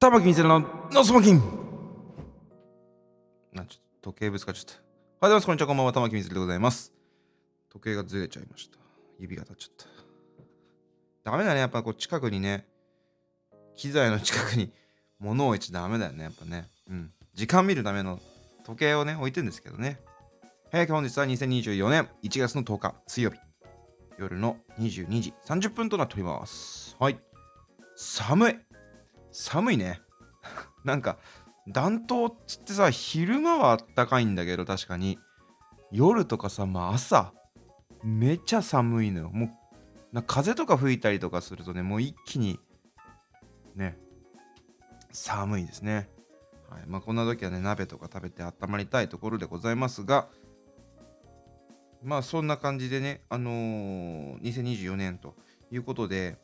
玉木みせるのノスモキンあ、ちょっと時計ぶつかっちゃった。おはようございます。こんにちは。こんばんは。玉木みせるでございます。時計がずれちゃいました。指が立っちゃった。ダメだね。やっぱこう近くにね、機材の近くに物を置いちゃダメだよね。やっぱね。うん。時間見るための時計をね、置いてるんですけどね。はい、本日は2024年1月の10日、水曜日。夜の22時30分となっております。はい。寒い。寒いね。なんか、暖冬っつってさ、昼間はあったかいんだけど、確かに。夜とかさ、まあ朝、めちゃ寒いのよ。もう、な風とか吹いたりとかするとね、もう一気に、ね、寒いですね。はい。まあこんな時はね、鍋とか食べて温まりたいところでございますが、まあそんな感じでね、あのー、2024年ということで、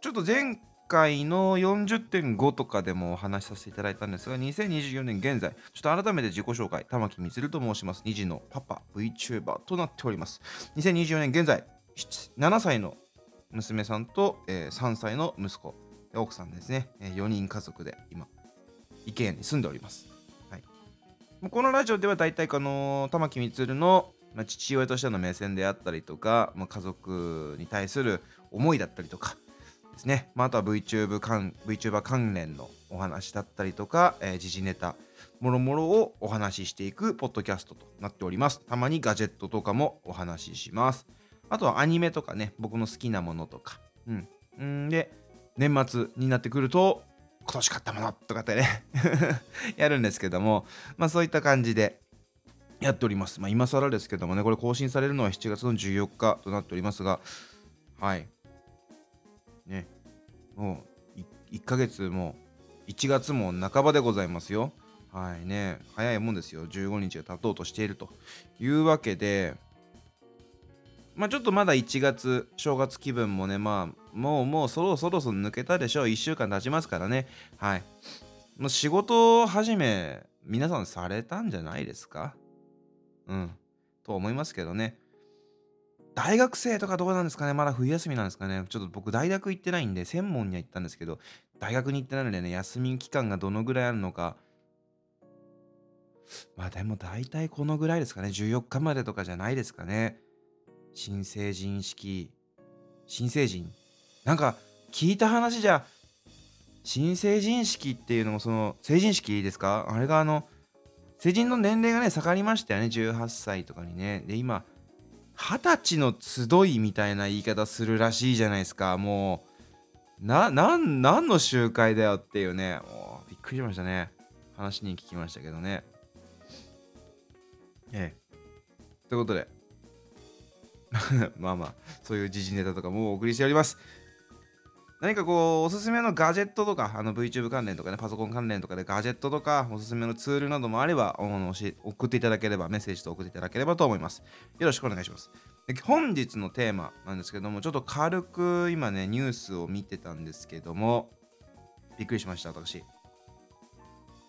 ちょっと前回の40.5とかでもお話しさせていただいたんですが、2024年現在、ちょっと改めて自己紹介、玉木充と申します。2児のパパ、VTuber となっております。2024年現在、7歳の娘さんと、えー3歳の息子、奥さんですね、え4人家族で今、池谷に住んでおります。はい、このラジオでは大体この玉木充のまあ父親としての目線であったりとか、まあ、家族に対する思いだったりとかですね、まあ、あとは VTuber 関 VTuber 関連のお話だったりとか、えー時事ネタもろもろをお話ししていくポッドキャストとなっております。たまにガジェットとかもお話しします。あとはアニメとかね僕の好きなものとか。うん。ん。で年末になってくると今年買ったものとかってね やるんですけどもまあそういった感じでやっております。まあ、今更ですけどもね、これ更新されるのは7月の14日となっておりますが、はい。ね、もうい1ヶ月も1月も半ばでございますよ。はいね、早いもんですよ。15日が経とうとしているというわけで、まあちょっとまだ1月、正月気分もね、まあもうもうそろそろそろ抜けたでしょう。1週間経ちますからね。はい。もう仕事始め、皆さんされたんじゃないですか？うん。と思いますけどね。大学生とかどうなんですかね？まだ冬休みなんですかね？ちょっと僕大学行ってないんで、専門には行ったんですけど、大学に行ってないのでね、休み期間がどのぐらいあるのか。まあでも大体このぐらいですかね？14日までとかじゃないですかね？新成人式。新成人なんか聞いた話じゃ、新成人式っていうのもその、成人式ですか？あれがあの、成人の年齢がね、下がりましたよね？18歳とかにね。で、今、二十歳の集いみたいな言い方するらしいじゃないですか。もう、な、なん、なんの集会だよっていうね。もうびっくりしましたね。話に聞きましたけどね。ええ。ということで、まあまあ、そういう時事ネタとかもお送りしております。何かこう、おすすめのガジェットとか、あの VTube 関連とかね、パソコン関連とかでガジェットとか、おすすめのツールなどもあれば、あの教え送っていただければ、メッセージと送っていただければと思います。よろしくお願いします。で本日のテーマなんですけども、ちょっと軽く今ね、ニュースを見てたんですけども、びっくりしました、私。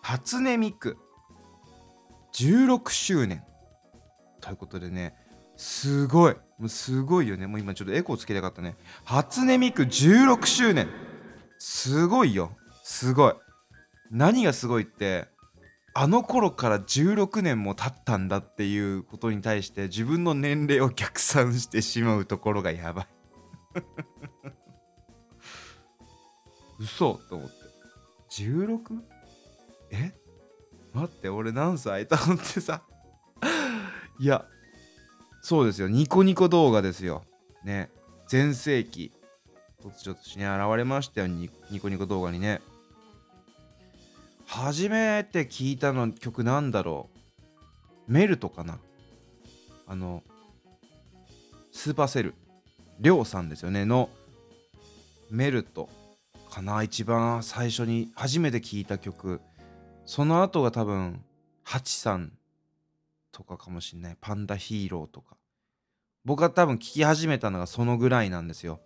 初音ミク、16周年。ということでね、すごい。もうすごいよね。もう今ちょっとエコーつけたかったね。初音ミク16周年。すごいよ。すごい。何がすごいって、あの頃から16年も経ったんだっていうことに対して自分の年齢を逆算してしまうところがやばい。嘘と思って。16? え？待って、俺何歳？と思ってさ。いや、そうですよ。ニコニコ動画ですよ。ね。全盛期。突如としに現れましたよ。ニニコニコ動画にね。初めて聞いたの曲なんだろう。メルトかな。あの、スーパーセル。りょうさんですよね。のメルトかな。一番最初に初めて聞いた曲。その後が多分、ハチさんとかかもしんない。パンダヒーローとか。僕が多分聞き始めたのがそのぐらいなんですよ。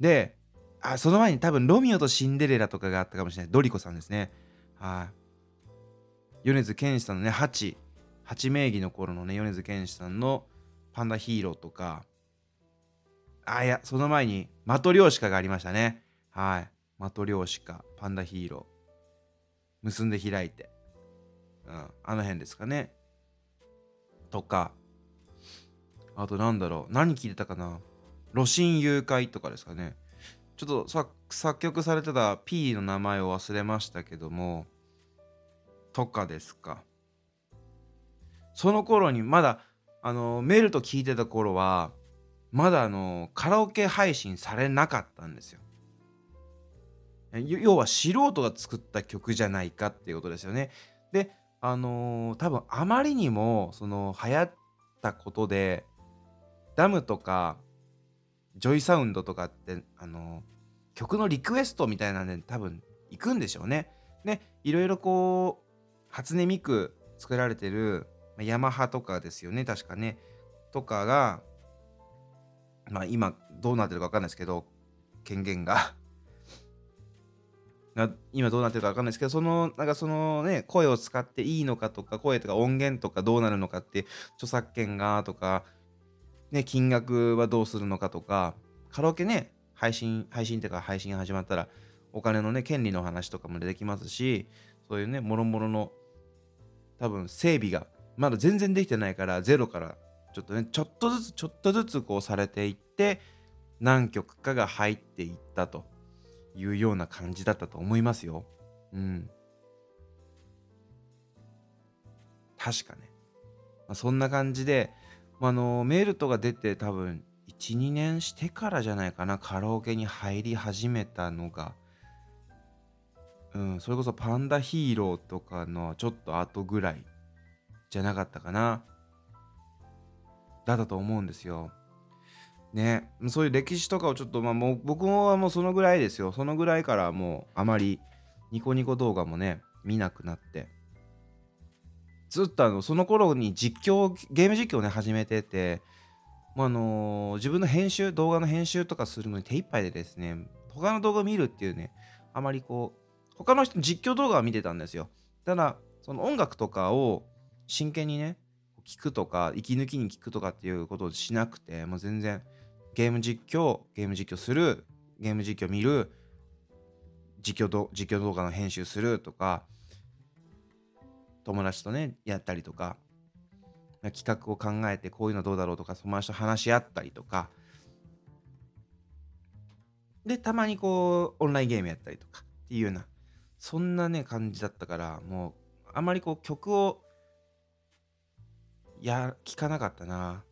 で、あ、その前に多分ロミオとシンデレラとかがあったかもしれない。ドリコさんですね。はい。米津玄師さんのね、ハチ。ハチ名義の頃のね、米津玄師さんのパンダヒーローとか。あ、いや、その前にマトリョーシカがありましたね。はい。マトリョーシカ、パンダヒーロー、結んで開いて、うん、あの辺ですかね。とか、あとなんだろう、何聞いてたかな露心誘拐とかですかね。ちょっと作曲されてた P の名前を忘れましたけども、とかですか。その頃にまだ、あの、メルと聞いてた頃は、まだあの、カラオケ配信されなかったんですよ。要は素人が作った曲じゃないかっていうことですよね。で、あのー、多分あまりにもその流行ったことでダムとかジョイサウンドとかってあのー、曲のリクエストみたいなんで多分行くんでしょうね。でいろいろこう初音ミク作られてるヤマハとかですよね確かねとかがまあ今どうなってるか分かんないですけど権限が今どうなってるか分かんないですけどそのなんかそのね声を使っていいのかとか声とか音源とかどうなるのかって著作権がとかね金額はどうするのかとかカラオケね配信配信っていうか配信始まったらお金のね権利の話とかも出てきますしそういうねもろもろの多分整備がまだ全然できてないからゼロからちょっとねちょっとずつちょっとずつこうされていって何曲かが入っていったと。いうような感じだったと思いますよ。うん。確かね。まあ、そんな感じで、あのメールとか出て多分1、2年してからじゃないかな、カラオケに入り始めたのが。うん、それこそパンダヒーローとかのちょっと後ぐらいじゃなかったかな。だったと思うんですよ。ね、そういう歴史とかをちょっと、まあ、もう僕はもうそのぐらいですよ。そのぐらいからもうあまりニコニコ動画もね、見なくなって。ずっとあのその頃に実況、ゲーム実況をね、始めてて、まあのー、自分の編集、動画の編集とかするのに手一杯でですね、他の動画を見るっていうね、あまりこう、他の人実況動画は見てたんですよ。ただ、その音楽とかを真剣にね、聞くとか、息抜きに聞くとかっていうことをしなくて、もう全然、ゲーム実況、ゲーム実況する、ゲーム実況見る、実況実況動画の編集するとか、友達とね、やったりとか、企画を考えてこういうのどうだろうとか、友達と話し合ったりとか、で、たまにこう、オンラインゲームやったりとかっていうような、そんなね、感じだったから、もう、あまりこう、曲を、や、聞かなかったな。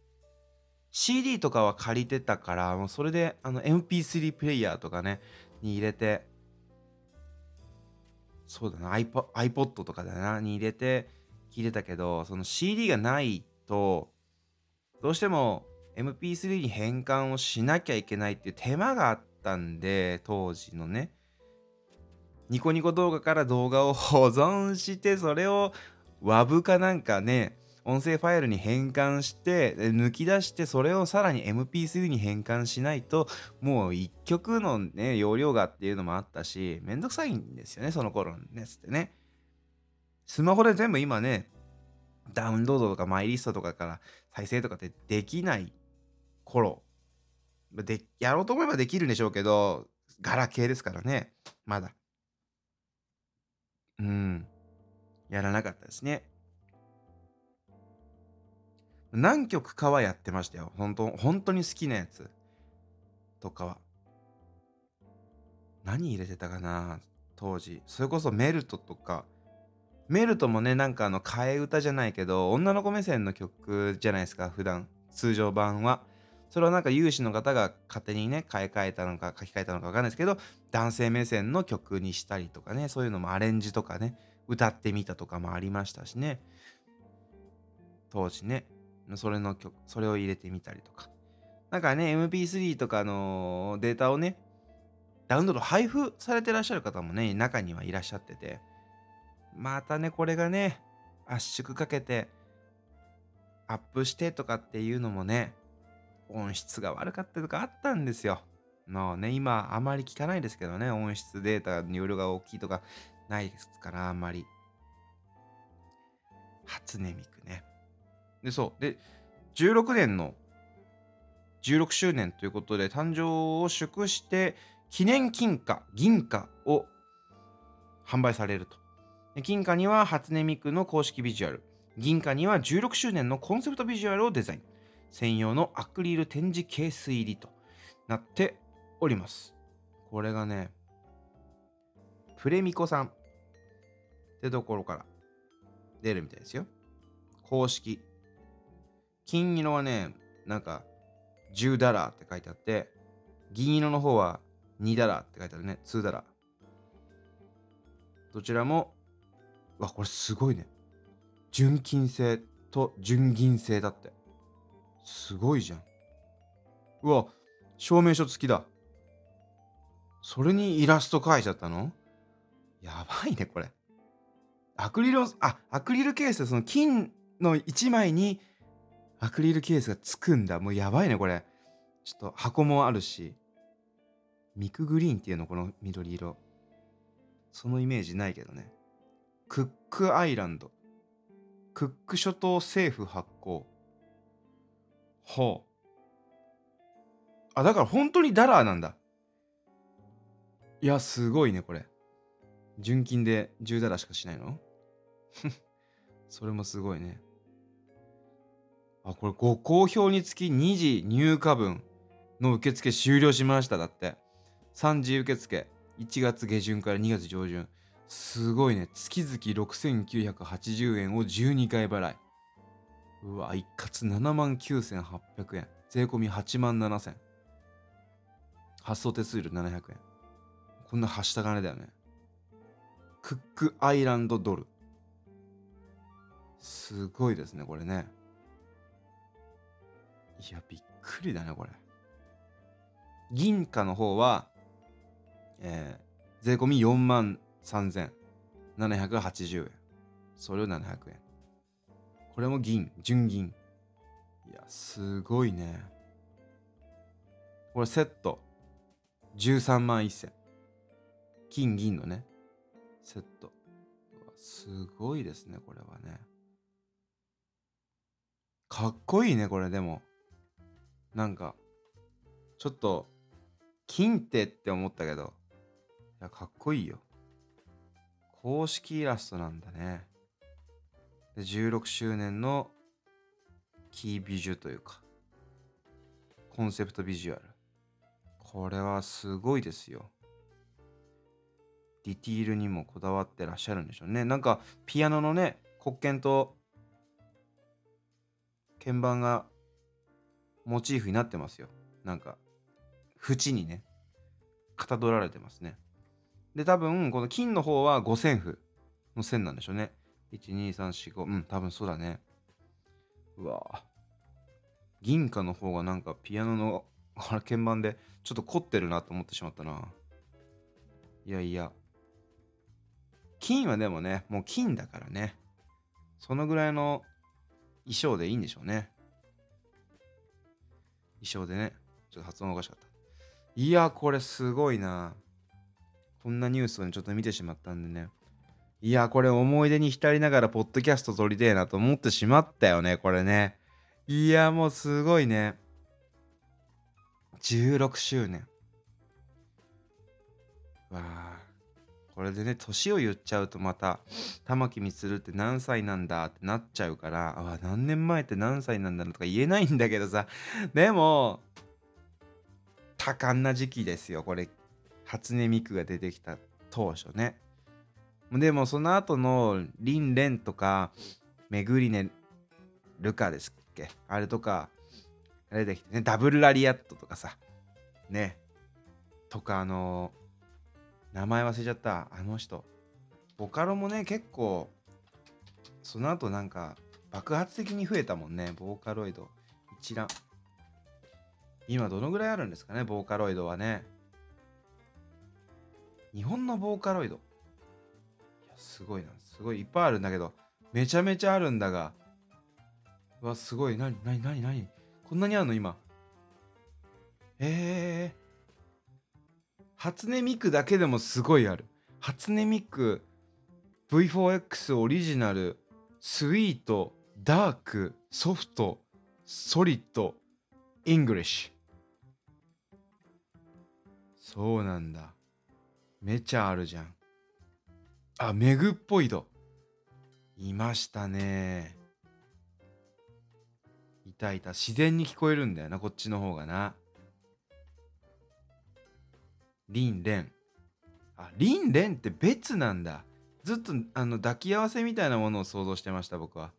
CD とかは借りてたから、もうそれであの MP3 プレイヤーとかね、に入れて、そうだな、iPod, iPod とかだな、に入れて聞いてたけど、その CD がないと、どうしても MP3 に変換をしなきゃいけないっていう手間があったんで、当時のね。ニコニコ動画から動画を保存して、それを WAV かなんかね、音声ファイルに変換して抜き出してそれをさらに MP3 に変換しないともう1曲のね容量がっていうのもあったしめんどくさいんですよねその頃のやつってね。スマホで全部今ねダウンロードとかマイリストとかから再生とかってできない頃。でやろうと思えばできるんでしょうけどガラケーですからねまだ。うん。やらなかったですね。何曲かはやってましたよ。本当本当に好きなやつとかは。何入れてたかな？当時。それこそメルトとか。メルトもね、なんかあの、替え歌じゃないけど、女の子目線の曲じゃないですか、普段。通常版は。それはなんか有志の方が勝手にね、買い替えたのか書き換えたのかわかんないですけど、男性目線の曲にしたりとかね、そういうのもアレンジとかね、歌ってみたとかもありましたしね。当時ね。それの曲、それを入れてみたりとか。なんかね、MP3 とかのデータをね、ダウンロード配布されてらっしゃる方もね、中にはいらっしゃってて、またね、これがね、圧縮かけて、アップしてとかっていうのもね、音質が悪かったとかあったんですよ。のね、今あまり聞かないですけどね、音質データの容量が大きいとかないですから、あんまり。初音ミクね。で、そう。で、16年の16周年ということで、誕生を祝して記念金貨銀貨を販売されると。金貨には初音ミクの公式ビジュアル。銀貨には16周年のコンセプトビジュアルをデザイン。専用のアクリル展示ケース入りとなっております。これがねプレミコさんってところから出るみたいですよ。公式金色はねなんか10ダラーって書いてあって銀色の方は2ダラーって書いてあるね。2ダラー。どちらもわこれすごいね。純金製と純銀製だって。すごいじゃん。うわ証明書付きだ。それにイラスト描いちゃったの？やばいねこれ。アクリルあアクリルケースでその金の1枚にアクリルケースがつくんだ。もうやばいねこれ。ちょっと箱もあるし。ミクグリーンっていうのこの緑色。そのイメージないけどね。クックアイランド。クック諸島政府発行。ほう。あだから本当にダラーなんだ。いやすごいねこれ。純金で10ダラしかしないの？それもすごいね。あこれご好評につき2次入荷分の受付終了しました。だって。3次受付。1月下旬から2月上旬。すごいね。月々6980円を12回払い。うわ一括7万9800円。税込み8万7000発送手数料700円。こんなはした金だよね。クックアイランドドル。すごいですねこれね。いやびっくりだねこれ銀貨の方はえー、税込み4万3780円。それを700円。これも銀、純銀。いや、すごいね。これセット。13万1000。金、銀のね。セット。すごいですね、これはね。かっこいいね、これでも。なんか、ちょっと、金ってって思ったけど、いや、かっこいいよ。公式イラストなんだね。で16周年のキービジュというか、コンセプトビジュアル。これはすごいですよ。ディティールにもこだわってらっしゃるんでしょうね。なんか、ピアノのね、黒鍵と鍵盤がモチーフになってますよ。なんか、縁にね、かたどられてますね。で、多分、この金の方は五線譜の線なんでしょうね。1、2、3、4、5。うん、多分そうだね。うわ銀貨の方がなんかピアノの鍵盤でちょっと凝ってるなと思ってしまったな。いやいや。金はでもね、もう金だからね。そのぐらいの衣装でいいんでしょうね。衣装でね。ちょっと発音がおかしかった。いや、これすごいな。こんなニュースを、ね、ちょっと見てしまったんでね。いや、これ思い出に浸りながらポッドキャスト撮りてえなと思ってしまったよね、これね。いや、もうすごいね。16周年。わあ。これでね、年を言っちゃうとまた、玉木充って何歳なんだってなっちゃうから、あ、何年前って何歳なんだろうとか言えないんだけどさ。でも、多感な時期ですよ、これ。初音ミクが出てきた当初ね。でもその後のリンレンとか、メグリネルカですっけあれとか、あれできてね、ダブルラリアットとかさ、ね。とかあの名前忘れちゃった、あの人。ボカロもね、結構、その後なんか爆発的に増えたもんね、ボーカロイド。一覧。今どのぐらいあるんですかね、ボーカロイドはね。日本のボーカロイド。いや、すごいな。すごいいっぱいあるんだけど、めちゃめちゃあるんだが。うわ、すごい。なになになになに？こんなにあるの今？えー。初音ミクだけでもすごいある。初音ミク V4X オリジナル、スイート、ダーク、ソフト、ソリッド、イングリッシュ。そうなんだ。めちゃあるじゃん。あメグっぽいドいましたね。いたいた。自然に聞こえるんだよなこっちの方がな。リンレン。あリンレンって別なんだ。ずっとあの抱き合わせみたいなものを想像してました僕は。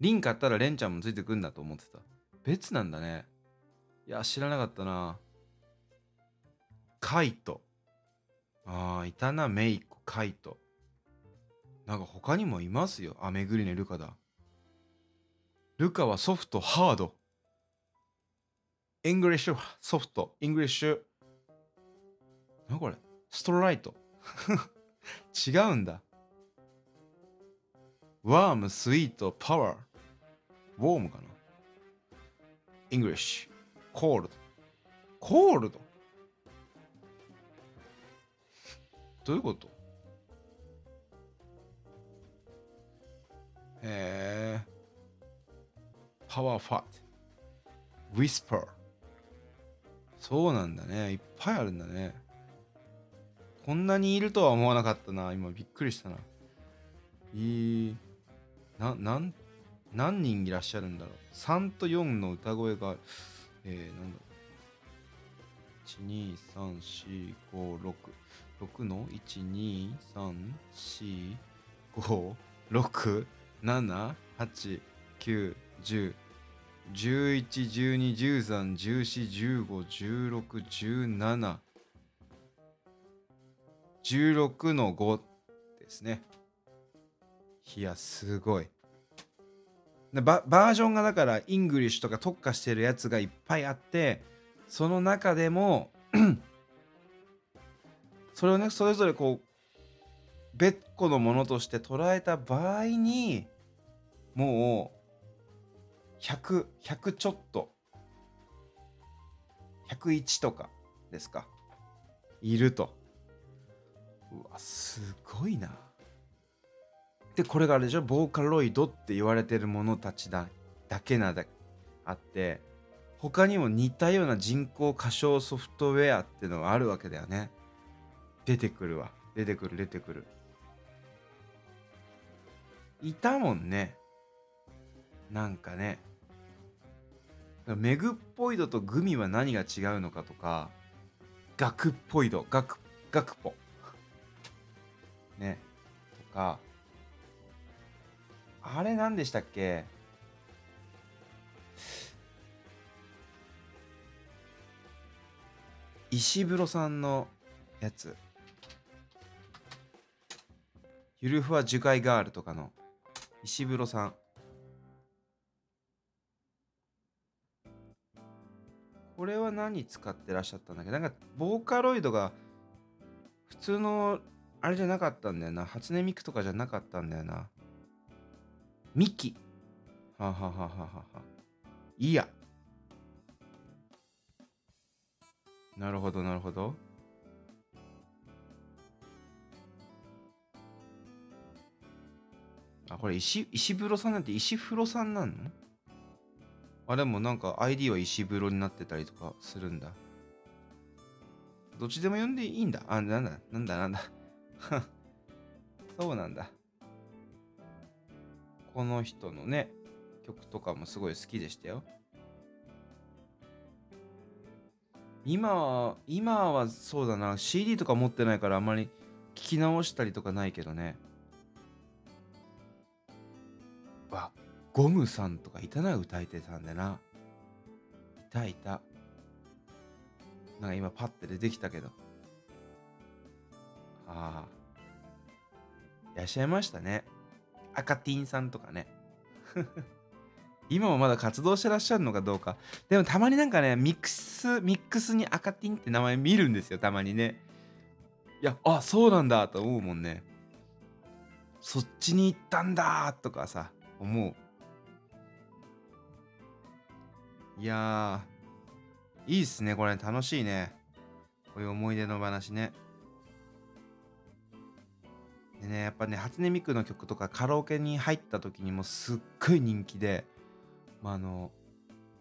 リン買ったらレンちゃんもついてくんだと思ってた。別なんだね。いや知らなかったな。カイト。ああいたなメイコ。カイト。なんか他にもいますよ。あめぐりねルカだ。ルカはソフトハード。イングリッシュソフト。イングリッシュなこれ？ストレート？違うんだワーム、スイート、パワー。ウォームかな ?English。コールド。コールドどういうこと？へえ。パワーファット。ウィスパー。そうなんだね。いっぱいあるんだね。こんなにいるとは思わなかったな。今びっくりしたな。いい。な、なん、何人いらっしゃるんだろう。3と4の歌声が、えー、なんだろう。1、2、3、4、5、6。6の ?1、2、3、4、5、6、7、8、9、10。11、12、13、14、15、16、17。16の5ですね。いや、すごい。ババージョンがだからイングリッシュとか特化してるやつがいっぱいあってその中でも それをねそれぞれこう別個のものとして捉えた場合にもう100100 100ちょっと101とかですかいるとうわすごいな。でこれがあれでしょ？ボーカロイドって言われてるものたちだだけなだあって他にも似たような人工歌唱ソフトウェアってのがあるわけだよね。出てくるわ。出てくる出てくる。いたもんね。なんかね。メグっぽいドとグミは何が違うのかとかガクっぽいドガクガクポ。ねとか。あれ何でしたっけ？石風呂さんのやつ。ゆるふわ樹海ガールとかの。石風呂さん。これは何使ってらっしゃったんだっけ？なんかボーカロイドが普通のあれじゃなかったんだよな初音ミクとかじゃなかったんだよなミキ。はははははは。いや。なるほど、なるほど。あ、これ石、石風呂さんなんて石風呂さんなの？あ、でもなんか ID は石風呂になってたりとかするんだ。どっちでも呼んでいいんだ。あ、なんだ、なんだ、なんだ。そうなんだ。この人のね曲とかもすごい好きでしたよ。今は今はそうだな。CD とか持ってないからあんまり聞き直したりとかないけどね。わゴムさんとかいたな歌い手さんでな。いたいた。なんか今パッて出てきたけど。ああいらっしゃいましたね。赤ティンさんとかね。今もまだ活動してらっしゃるのかどうか。でもたまになんかねミックスミックスに赤ティンって名前見るんですよたまにね。いやあそうなんだと思うもんね。そっちに行ったんだとかさ思う。いやいいっすねこれ楽しいね。こういう思い出の話ね。でねやっぱね初音ミクの曲とかカラオケに入った時にもすっごい人気で、まあ、あの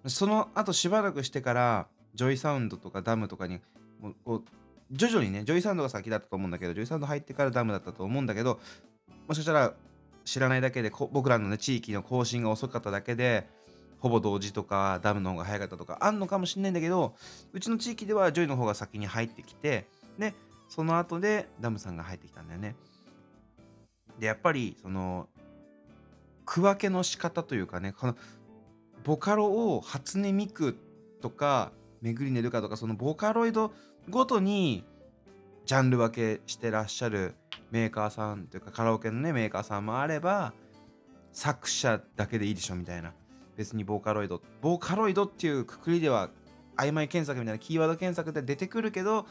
その後しばらくしてからジョイサウンドとかダムとかにもうこう徐々にね、ジョイサウンドが先だったと思うんだけど、ジョイサウンド入ってからダムだったと思うんだけど、もしかしたら知らないだけで、僕らのね、地域の更新が遅かっただけで、ほぼ同時とかダムの方が早かったとかあんのかもしれないんだけどうちの地域ではジョイの方が先に入ってきてでその後でダムさんが入ってきたんだよね。でやっぱりその区分けの仕方というかねこのボカロを初音ミクとかめぐりねるかとかそのボカロイドごとにジャンル分けしてらっしゃるメーカーさんというかカラオケのねメーカーさんもあれば作者だけでいいでしょみたいな。別にボーカロイドボーカロイドっていうくくりでは曖昧検索みたいなキーワード検索で出てくるけど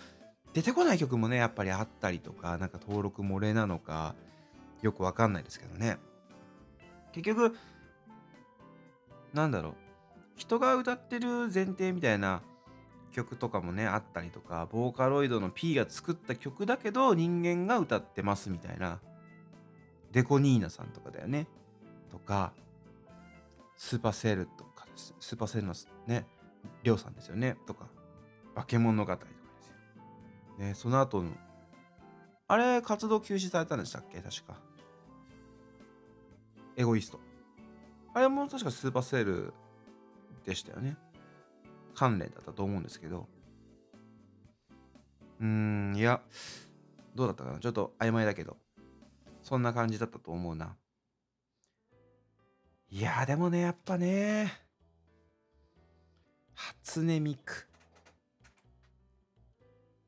出てこない曲もねやっぱりあったりとかなんか登録漏れなのかよくわかんないですけどね結局なんだろう人が歌ってる前提みたいな曲とかもねあったりとかボーカロイドの P が作った曲だけど人間が歌ってますみたいなデコニーナさんとかだよねとかスーパーセールとかですスーパーセールのね、りょうさんですよね。とか、化け物語とかですよ。ね、その後の、あれ、活動休止されたんでしたっけ？確か。エゴイスト。あれも確かスーパーセールでしたよね。関連だったと思うんですけど。うーん、いや、どうだったかなちょっと曖昧だけど。そんな感じだったと思うな。いやでもね、やっぱね、初音ミク。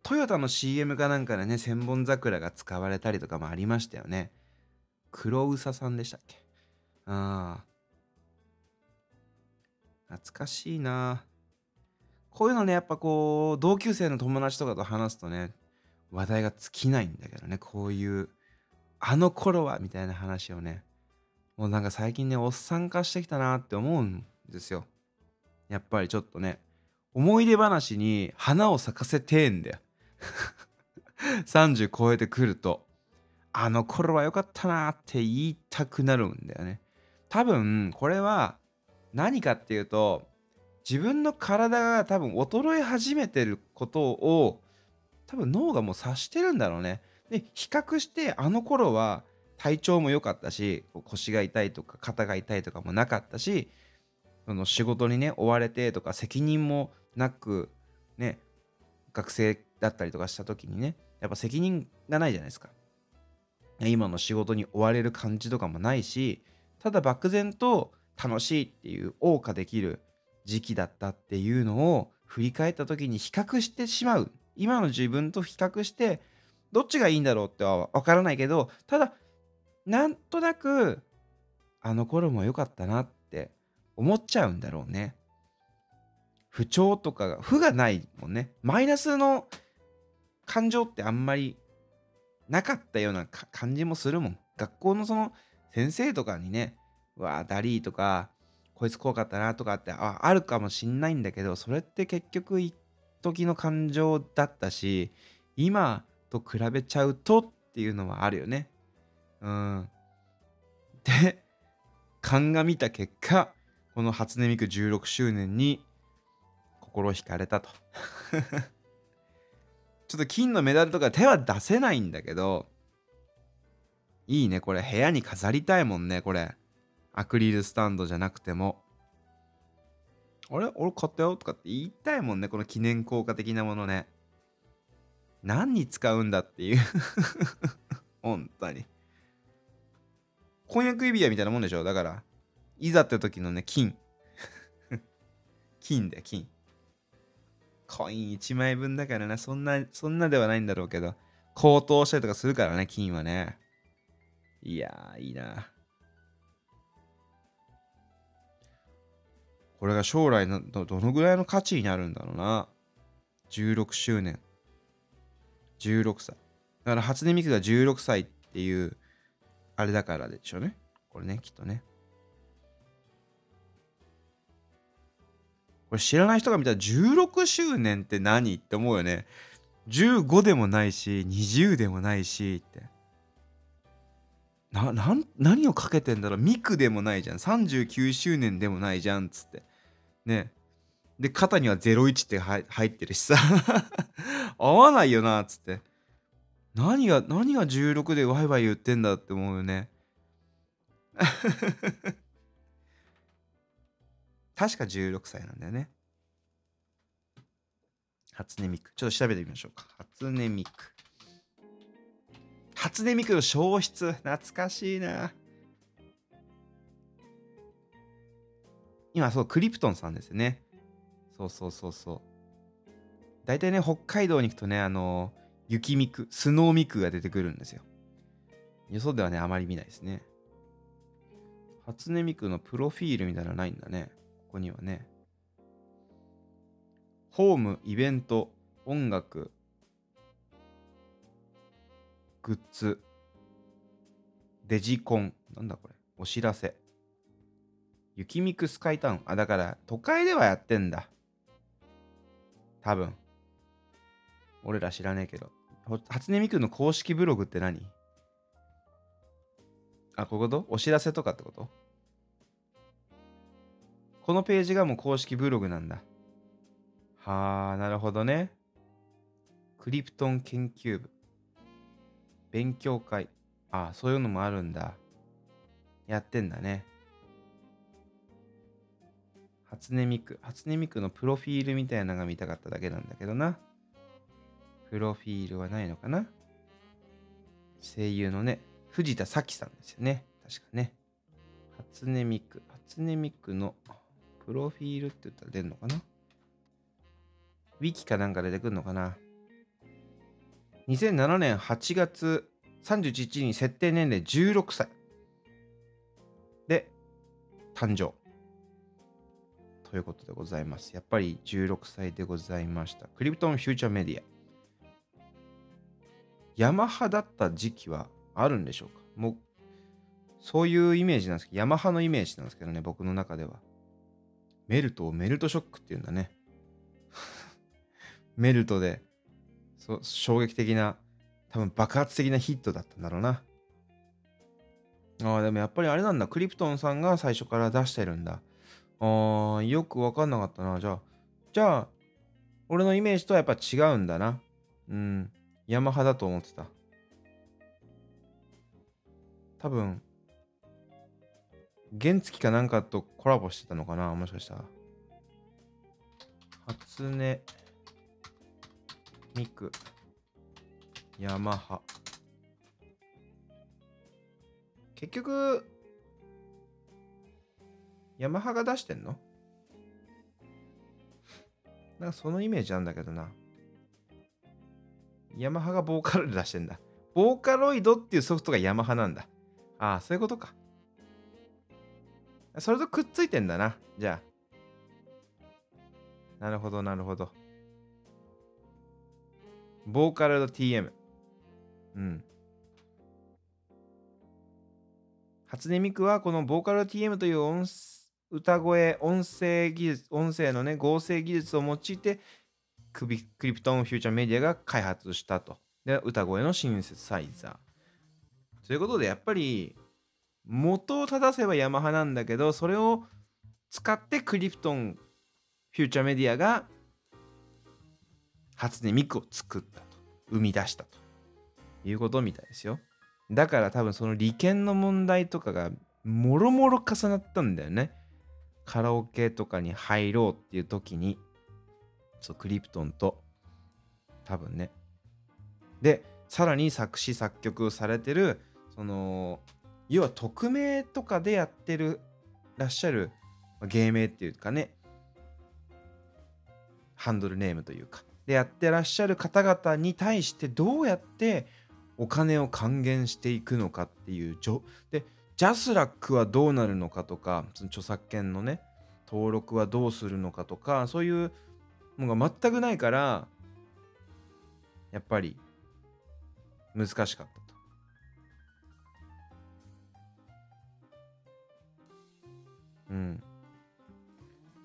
トヨタの CM かなんかでね、千本桜が使われたりとかもありましたよね。黒うささんでしたっけ？ああ。懐かしいな。こういうのね、やっぱこう、同級生の友達とかと話すとね、話題が尽きないんだけどね、こういう、あの頃はみたいな話をね、もうなんか最近ね、おっさん化してきたなって思うんですよ。やっぱりちょっとね、思い出話に花を咲かせてんだよ。30超えてくると、あの頃は良かったなって言いたくなるんだよね。多分、これは何かっていうと、自分の体が多分衰え始めてることを多分脳がもう察してるんだろうね。で、比較してあの頃は体調も良かったし腰が痛いとか肩が痛いとかもなかったしその仕事にね追われてとか責任もなくね学生だったりとかした時にねやっぱ責任がないじゃないですか今の仕事に追われる感じとかもないしただ漠然と楽しいっていう謳歌できる時期だったっていうのを振り返った時に比較してしまう今の自分と比較してどっちがいいんだろうっては分からないけどただなんとなくあの頃も良かったなって思っちゃうんだろうね。不調とかが負がないもんね。マイナスの感情ってあんまりなかったような感じもするもん。学校のその先生とかにね、うわダリーとか、こいつ怖かったなとかってああるかもしんないんだけど、それって結局一時の感情だったし、今と比べちゃうとっていうのはあるよね。うん。で、鑑みた結果、この初音ミク16周年に心惹かれたと。ちょっと金のメダルとか手は出せないんだけど、いいね、これ部屋に飾りたいもんね、これ。アクリルスタンドじゃなくても。あれ？俺買ったよとかって言いたいもんね、この記念効果的なものね。何に使うんだっていう 本当に。婚約指輪みたいなもんでしょ？だから、いざって時のね、金。金だよ、金。コイン1枚分だからな、そんな、そんなではないんだろうけど、高騰したりとかするからね、金はね。いやー、いいな。これが将来のどのぐらいの価値になるんだろうな。16周年。16歳。だから初音ミクが16歳っていうあれだからでしょうね。これね、きっとね。これ知らない人が見たら16周年って何？って思うよね。15でもないし、20でもないしって。な、な、何をかけてんだろうミクでもないじゃん。39周年でもないじゃんっ。つって。ね。で肩には01って入ってるしさ 合わないよなっつって何が何が16でワイワイ言ってんだって思うよね 確か16歳なんだよね初音ミクちょっと調べてみましょうか初音ミク初音ミクの消失。懐かしいな。今そうクリプトンさんですよね。そうそうそうそう。大体ね北海道に行くとねあの雪ミクスノーミクが出てくるんですよ。よそではねあまり見ないですね。初音ミクのプロフィールみたいなのないんだね。ここにはね。ホームイベント音楽グッズ。デジコン。なんだこれ。お知らせ。雪ミクスカイタウン。あだから都会ではやってんだ。多分。俺ら知らねえけど。初音ミクの公式ブログって何？あここと？お知らせとかってこと？このページがもう公式ブログなんだ。はあなるほどね。クリプトン研究部。勉強会ああそういうのもあるんだやってんだね初音ミク。初音ミクのプロフィールみたいなのが見たかっただけなんだけどな。プロフィールはないのかな声優のね、藤田咲さんですよね。確かね。初音ミク。初音ミクのプロフィールって言ったら出るのかなウィキかなんか出てくるのかな2007年8月31日に設定年齢16歳で誕生ということでございます。やっぱり16歳でございました。クリプトンフューチャーメディア。ヤマハだった時期はあるんでしょうか？もう、そういうイメージなんですけど、ヤマハのイメージなんですけどね、僕の中では。メルトをメルトショックっていうんだね。メルトで、そ衝撃的な、多分爆発的なヒットだったんだろうな。ああ、でもやっぱりあれなんだ。クリプトンさんが最初から出してるんだ。ああ、よくわかんなかったな。じゃあ、じゃあ、俺のイメージとはやっぱ違うんだな。うん。ヤマハだと思ってた。多分、原付かなんかとコラボしてたのかなもしかしたら。初音ミクヤマハ結局ヤマハが出してんの？なんかそのイメージなんだけどな。ヤマハがボーカロイド出してんだ。ボーカロイドっていうソフトがヤマハなんだ。ああ、そういうことか。それとくっついてんだな。じゃあ。なるほど、なるほど。ボーカロイド TM。うん。初音ミクはこのボーカロイド TM という音歌声、音声技術、音声のね、合成技術を用いて、クリプトンフューチャーメディアが開発したと。で、歌声のシンセサイザー。ということで、やっぱり、元を正せばヤマハなんだけど、それを使ってクリプトンフューチャーメディアが初音ミクを作ったと。生み出したということみたいですよ。だから多分その利権の問題とかがもろもろ重なったんだよね。カラオケとかに入ろうっていう時にそうクリプトンと多分ねでさらに作詞作曲をされてるその要は匿名とかでやってるらっしゃる芸名っていうかねハンドルネームというかでやってらっしゃる方々に対してどうやってお金を還元していくのかっていうでジャスラックはどうなるのかとか、その著作権のね、登録はどうするのかとか、そういうのが全くないから、やっぱり難しかったと。うん。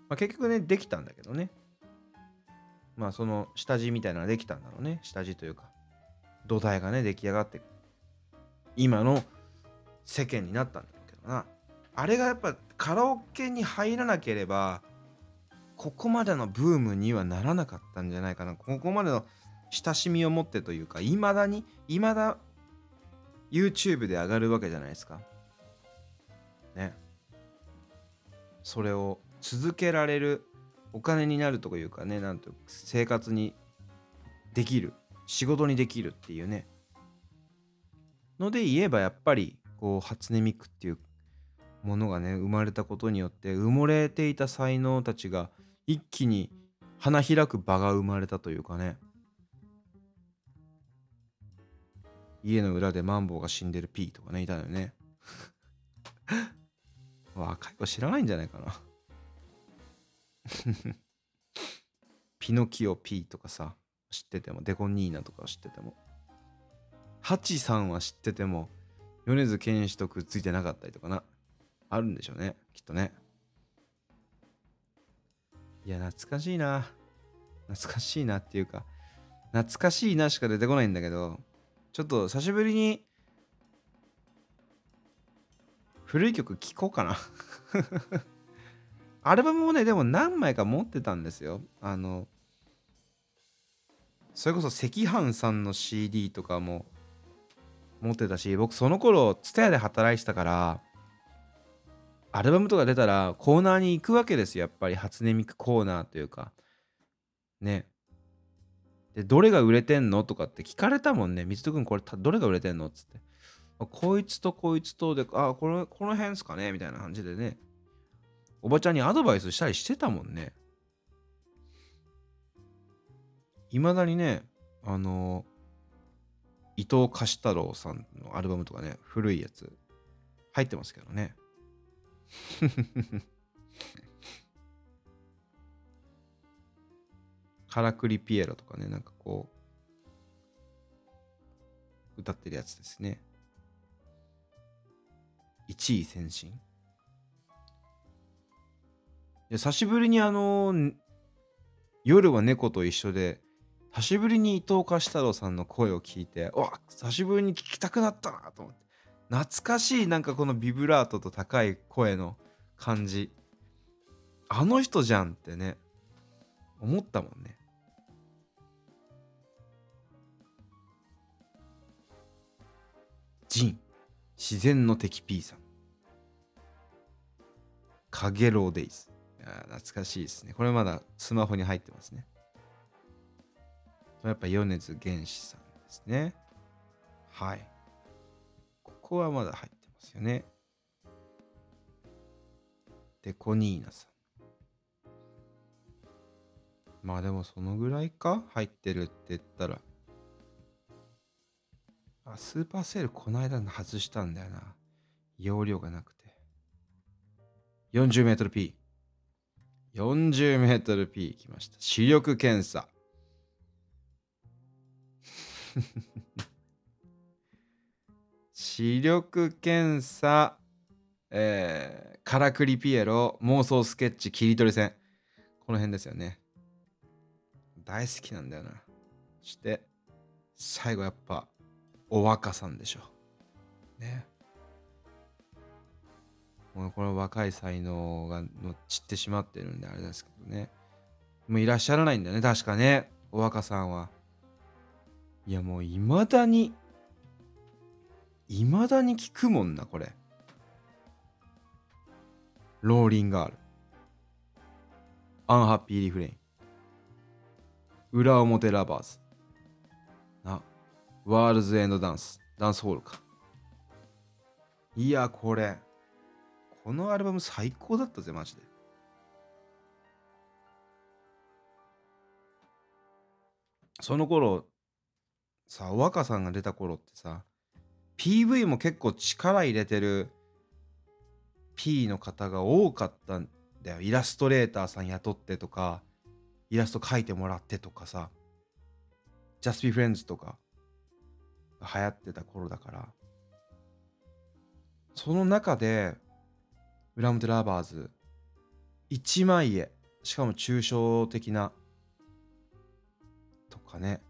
まあ、結局ね、できたんだけどね。まあその下地みたいなのができたんだろうね。下地というか。土台がね、出来上がって、今の世間になったんだけどな。あれがやっぱカラオケに入らなければここまでのブームにはならなかったんじゃないかな。ここまでの親しみを持ってというかいまだにいまだ YouTube で上がるわけじゃないですか。ね。それを続けられるお金になるというかねなんと生活にできる仕事にできるっていうね。ので言えばやっぱりこう初音ミクっていうものがね生まれたことによって埋もれていた才能たちが一気に花開く場が生まれたというかね。家の裏でマンボウが死んでる P とかねいたのよね。若い子知らないんじゃないかな。ピノキオ P とかさ知っててもデコニーナとか知ってても。ハチさんは知ってても米津玄師とくっついてなかったりとかな。あるんでしょうねきっとね。いや懐かしいな。懐かしいなっていうか懐かしいなしか出てこないんだけどちょっと久しぶりに古い曲聴こうかな。アルバムもねでも何枚か持ってたんですよ。あのそれこそ赤飯さんの CD とかも持ってたし僕その頃 TSUTAYA で働いてたからアルバムとか出たらコーナーに行くわけですよ。やっぱり初音ミクコーナーというか。ね。でどれが売れてんのとかって聞かれたもんね。水戸君これどれが売れてんのつって。こいつとこいつとであこれこの辺っすかねみたいな感じでね。おばちゃんにアドバイスしたりしてたもんねいまだにねあの伊藤貸太郎さんのアルバムとかね古いやつ入ってますけどね カラクリピエロとかね、なんかこう、歌ってるやつですね。1位先進。いや久しぶりにあの夜は猫と一緒で、久しぶりに伊藤貸太郎さんの声を聞いてう、わ久しぶりに聞きたくなったなと思って。懐かしいなんかこのビブラートと高い声の感じ。あの人じゃんってね、思ったもんね。ジン、自然の敵 P さん。かげろうデイズ。いや懐かしいですね。これまだスマホに入ってますね。やっぱ米津玄師さんですね。はい。ここはまだ入ってますよね。で、コニーナさん。まあでもそのぐらいか？入ってるって言ったら。あ、スーパーセールこの間外したんだよな。容量がなくて。40メートル P。40メートル P 来ました。視力検査。視力検査、えー、カラクリピエロ、妄想スケッチ、切り取り線。この辺ですよね。大好きなんだよな。そして、最後やっぱ、お若さんでしょ。ね。もうこれ若い才能がの散ってしまってるんであれですけどね。もういらっしゃらないんだよね、確かね。お若さんは。いやもういまだに、いまだに聞くもんな、これ。ローリンガール。アンハッピーリフレイン。裏表ラバーズ。ワールズエンドダンス。ダンスホールか。いや、これ。このアルバム最高だったぜ、マジで。その頃、さ、 wowakaさんが出た頃ってさ、PV も結構力入れてる P の方が多かったんだよ。イラストレーターさん雇ってとか、イラスト描いてもらってとかさ、Just Be Friends とか。流行ってた頃だからその中で裏表ラバーズ。1枚絵。しかも抽象的な。とかね。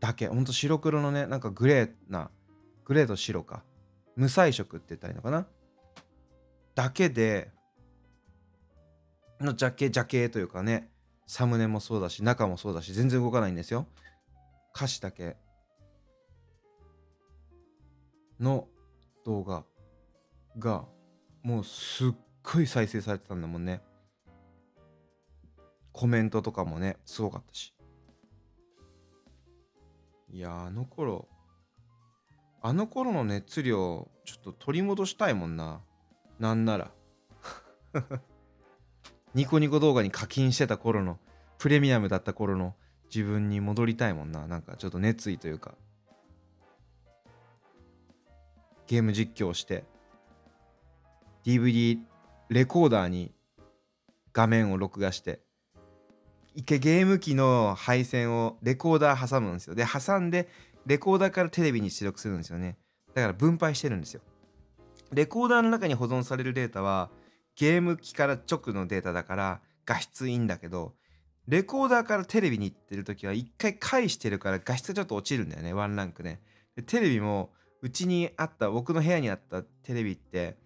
だけ。ほんと白黒のねなんかグレーな。グレーと白か。無彩色って言ったらいいのかな。だけで。のジャケ、ジャケというかね、サムネもそうだし、中もそうだし、全然動かないんですよ。歌詞だけ。の動画が。もうすっごい再生されてたんだもんね。コメントとかもね、すごかったし。いや、あの頃、あの頃の熱量、ちょっと取り戻したいもんな。なんなら。ニコニコ動画に課金してた頃の、プレミアムだった頃の自分に戻りたいもんな。なんかちょっと熱意というか。ゲーム実況して、DVD レコーダーに画面を録画して、一回ゲーム機の配線をレコーダー挟むんですよ。で、挟んで、レコーダーからテレビに出力するんですよね。だから分配してるんですよ。レコーダーの中に保存されるデータは、ゲーム機から直のデータだから画質いいんだけど、レコーダーからテレビに行ってる時は一回返してるから画質ちょっと落ちるんだよね、ワンランクね。でテレビも、うちにあった、僕の部屋にあったテレビって、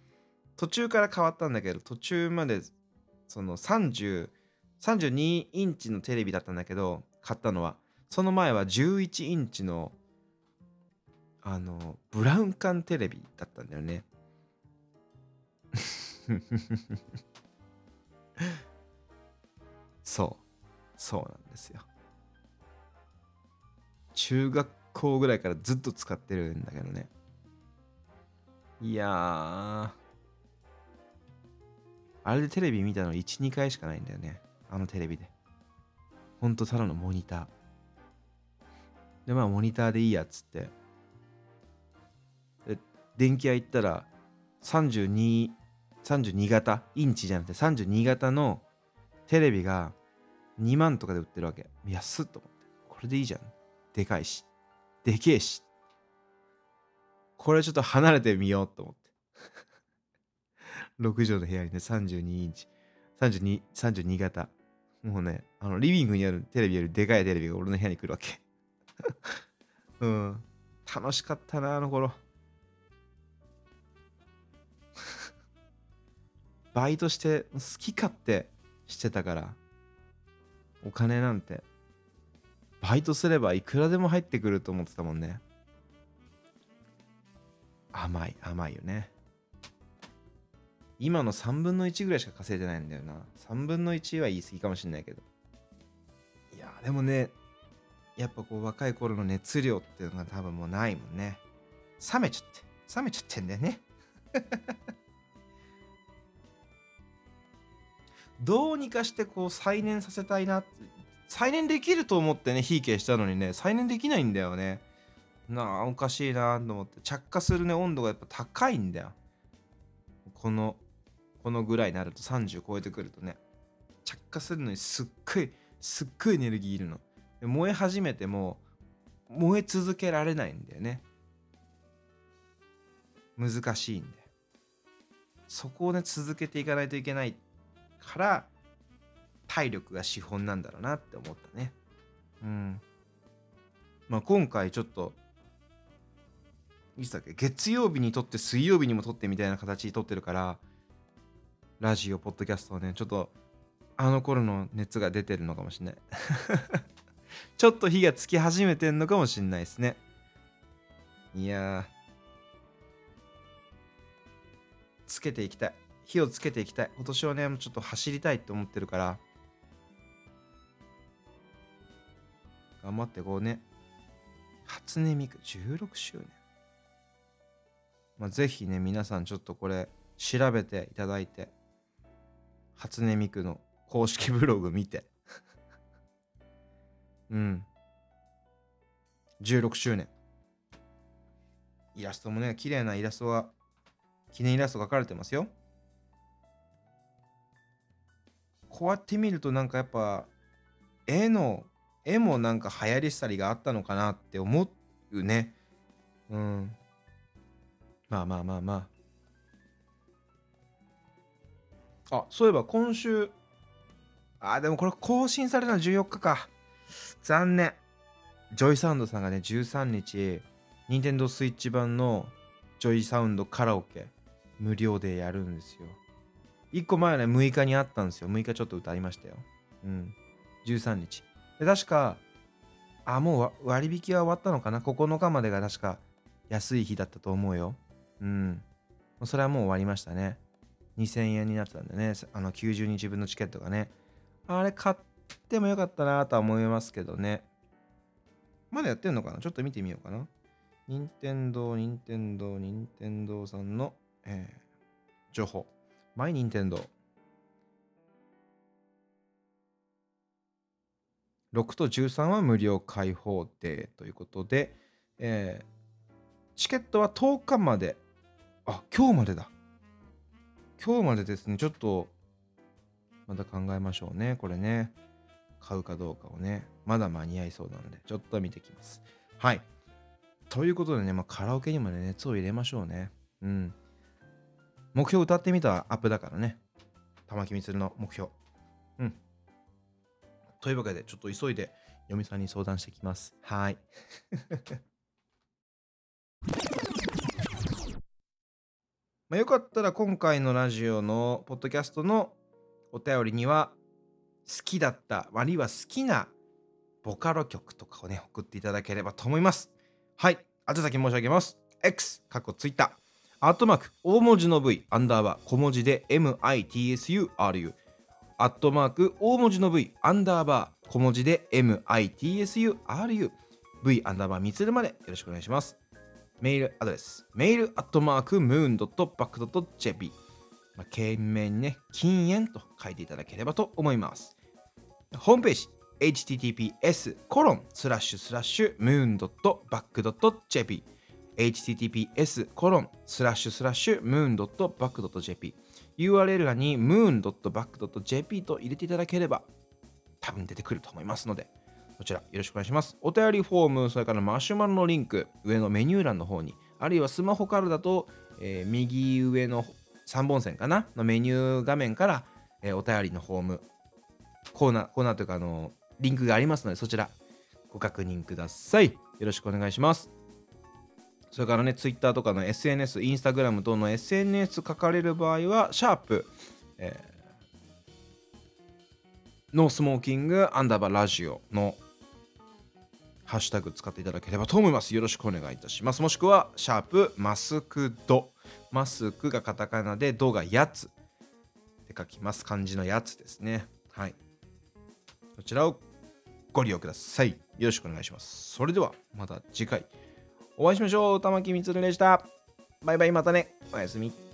途中から変わったんだけど、途中まで、その30、32インチのテレビだったんだけど、買ったのは。その前は11インチの、あの、ブラウン管テレビだったんだよね。そう。そうなんですよ。中学校ぐらいからずっと使ってるんだけどね。いやー。あれでテレビ見たの1、2回しかないんだよね。あのテレビで。ほんとただのモニター。で、まあモニターでいいやっつって。で、電気屋行ったら32、32型インチじゃなくて32型のテレビが2万とかで売ってるわけ。安っと思って。これでいいじゃん。でかいし。でけえし。これちょっと離れてみようと思って。6畳の部屋にね、32インチ。32、32型。もうね、あの、リビングにあるテレビよりでかいテレビが俺の部屋に来るわけ。うん。楽しかったな、あの頃。バイトして好き勝手してたから、お金なんて、バイトすればいくらでも入ってくると思ってたもんね。甘い、甘いよね。今の3分の1ぐらいしか稼いでないんだよな。3分の1は言い過ぎかもしんないけど。いや、でもね、やっぱこう若い頃の熱量っていうのが多分もうないもんね。冷めちゃって。冷めちゃってんだよね。どうにかしてこう再燃させたいな再燃できると思ってね、ひいきしたのにね、再燃できないんだよね。なあ、おかしいなと思って。着火するね、温度がやっぱ高いんだよ。このこのぐらいになると30超えてくるとね着火するのにすっごいすっごいエネルギーいるの。で燃え始めても燃え続けられないんだよね。難しいんでそこをね続けていかないといけないから体力が資本なんだろうなって思ったね。うん。まあ今回ちょっといつだっけ月曜日にとって水曜日にもとってみたいな形にとってるからラジオ、ポッドキャストをね、ちょっとあの頃の熱が出てるのかもしんない。ちょっと火がつき始めてんのかもしんないですね。いやつけていきたい。火をつけていきたい。今年はね、ちょっと走りたいって思ってるから、頑張ってこうね、初音ミク16周年。まあ、ぜひね、皆さんちょっとこれ調べていただいて、初音ミクの公式ブログ見て うん。16周年。イラストもね、綺麗なイラストが、記念イラスト描かれてますよ。こうやって見るとなんかやっぱ、絵の、絵もなんか流行りしたりがあったのかなって思うね。うん。まあまあまあまあ。あ、そういえば今週、あ、でもこれ更新されたの14日か。残念。ジョイサウンドさんがね、13日、ニンテンドースイッチ版のジョイサウンドカラオケ、無料でやるんですよ。1個前はね、6日にあったんですよ。6日ちょっと歌いましたよ。うん。13日。で、確か、あ、もう割引は終わったのかな ?9 日までが確か安い日だったと思うよ。うん。それはもう終わりましたね。2000円になってたんでね、あの90日分のチケットがね。あれ買ってもよかったなとは思いますけどね。まだやってんのかな？ちょっと見てみようかな。任天堂、任天堂、任天堂さんの、えー、情報。マイ任天堂。6と13は無料開放デーということで、えー、チケットは10日まで。あ、今日までだ。今日までですね、ちょっと、まだ考えましょうね。これね。買うかどうかをね。まだ間に合いそうなので、ちょっと見てきます。はい。ということでね、まあ、カラオケにもね、熱を入れましょうね。うん。目標歌ってみたアップだからね。玉木充の目標。うん。というわけで、ちょっと急いで嫁さんに相談してきます。はい。まあ、よかったら今回のラジオのポッドキャストのお便りには好きだったあるいは好きなボカロ曲とかをね送っていただければと思います。はい。宛先申し上げます。X 過去 Twitter アットマーク大文字の V アンダーバー小文字で MITSURU アットマーク大文字の V アンダーバー小文字で MITSURU V アンダーバー見つるまでよろしくお願いします。メールアドレス、メールアットマークムーンドットバックドット JP。まあ、懸命にね、禁煙と書いていただければと思います。ホームページ、https コロンスラッシュスラッシュムーンドットバックドット JP。https コロンスラッシュスラッシュムーンドットバックドット JP。URL 欄にムーンドットバックドット JP と入れていただければ多分出てくると思いますのでこちらよろしくお願いします。お便りフォーム、それからマシュマロのリンク、上のメニュー欄の方に、あるいはスマホからだと、えー、右上の3本線かなのメニュー画面から、えー、お便りのフォーム、コーナー、コーナーというか、あのリンクがありますので、そちらご確認ください。よろしくお願いします。それからね、Twitter とかの SNS、Instagram 等の SNS 書かれる場合は、シャープ、えー、ノースモーキングアンダーバーラジオのハッシュタグ使っていただければと思います。よろしくお願いいたします。もしくは、シャープマスクド。マスクがカタカナで、ドがやつって書きます。漢字のやつですね。はい。こちらをご利用ください。よろしくお願いします。それでは、また次回お会いしましょう。玉木みつるでした。バイバイ、またね。おやすみ。